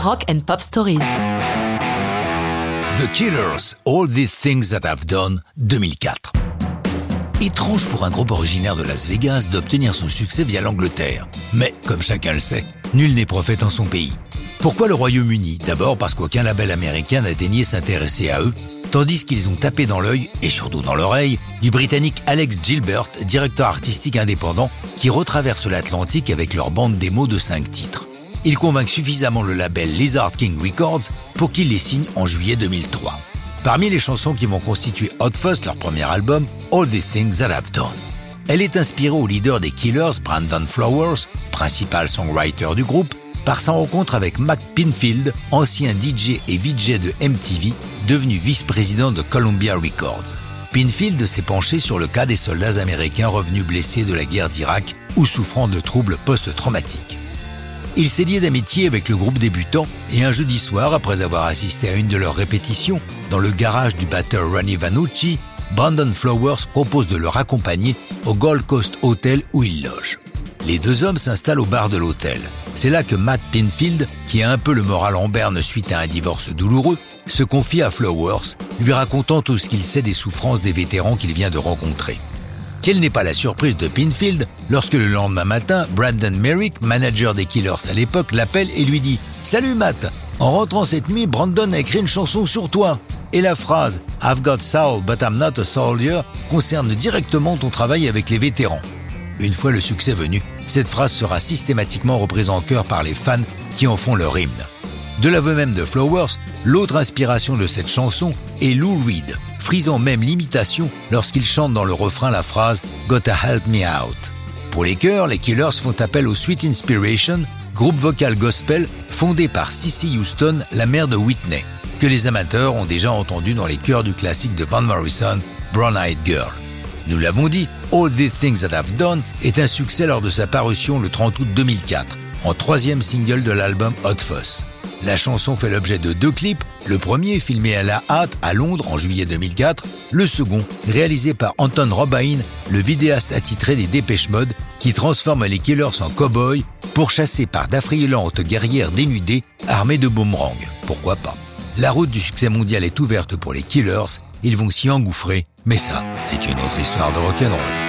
Rock and Pop Stories. The Killers, All the Things That I've Done, 2004. Étrange pour un groupe originaire de Las Vegas d'obtenir son succès via l'Angleterre. Mais, comme chacun le sait, nul n'est prophète en son pays. Pourquoi le Royaume-Uni? D'abord parce qu'aucun label américain n'a daigné s'intéresser à eux, tandis qu'ils ont tapé dans l'œil, et surtout dans l'oreille, du Britannique Alex Gilbert, directeur artistique indépendant, qui retraverse l'Atlantique avec leur bande démo de 5 titres. Il convainc suffisamment le label Lizard King Records pour qu'il les signe en juillet 2003. Parmi les chansons qui vont constituer Hot Fuzz, leur premier album, All the Things That I've Done. Elle est inspirée au leader des Killers, Brandon Flowers, principal songwriter du groupe, par sa rencontre avec Mac Pinfield, ancien DJ et VJ de MTV, devenu vice-président de Columbia Records. Pinfield s'est penché sur le cas des soldats américains revenus blessés de la guerre d'Irak ou souffrant de troubles post-traumatiques. Il s'est lié d'amitié avec le groupe débutant et un jeudi soir, après avoir assisté à une de leurs répétitions dans le garage du batteur Ronnie Vanucci, Brandon Flowers propose de le raccompagner au Gold Coast Hotel où il loge. Les deux hommes s'installent au bar de l'hôtel. C'est là que Matt Pinfield, qui a un peu le moral en berne suite à un divorce douloureux, se confie à Flowers, lui racontant tout ce qu'il sait des souffrances des vétérans qu'il vient de rencontrer. Quelle n'est pas la surprise de Pinfield lorsque le lendemain matin, Brandon Merrick, manager des Killers à l'époque, l'appelle et lui dit Salut Matt En rentrant cette nuit, Brandon a écrit une chanson sur toi. Et la phrase I've got soul but I'm not a soldier concerne directement ton travail avec les vétérans. Une fois le succès venu, cette phrase sera systématiquement reprise en chœur par les fans qui en font leur hymne. De l'aveu même de Flowers, l'autre inspiration de cette chanson est Lou Reed, frisant même l'imitation lorsqu'il chante dans le refrain la phrase Gotta help me out. Pour les chœurs, les Killers font appel au Sweet Inspiration, groupe vocal gospel fondé par Cissy Houston, la mère de Whitney, que les amateurs ont déjà entendu dans les chœurs du classique de Van Morrison, Brown Eyed Girl. Nous l'avons dit, All the Things That I've Done est un succès lors de sa parution le 30 août 2004, en troisième single de l'album Hot Fuss. La chanson fait l'objet de deux clips, le premier filmé à la hâte à Londres en juillet 2004, le second réalisé par Anton Robin, le vidéaste attitré des Dépêche Mode, qui transforme les Killers en cow-boys pourchassés par d'affriolantes guerrières dénudées armées de boomerangs. Pourquoi pas? La route du succès mondial est ouverte pour les Killers, ils vont s'y engouffrer, mais ça, c'est une autre histoire de rock'n'roll.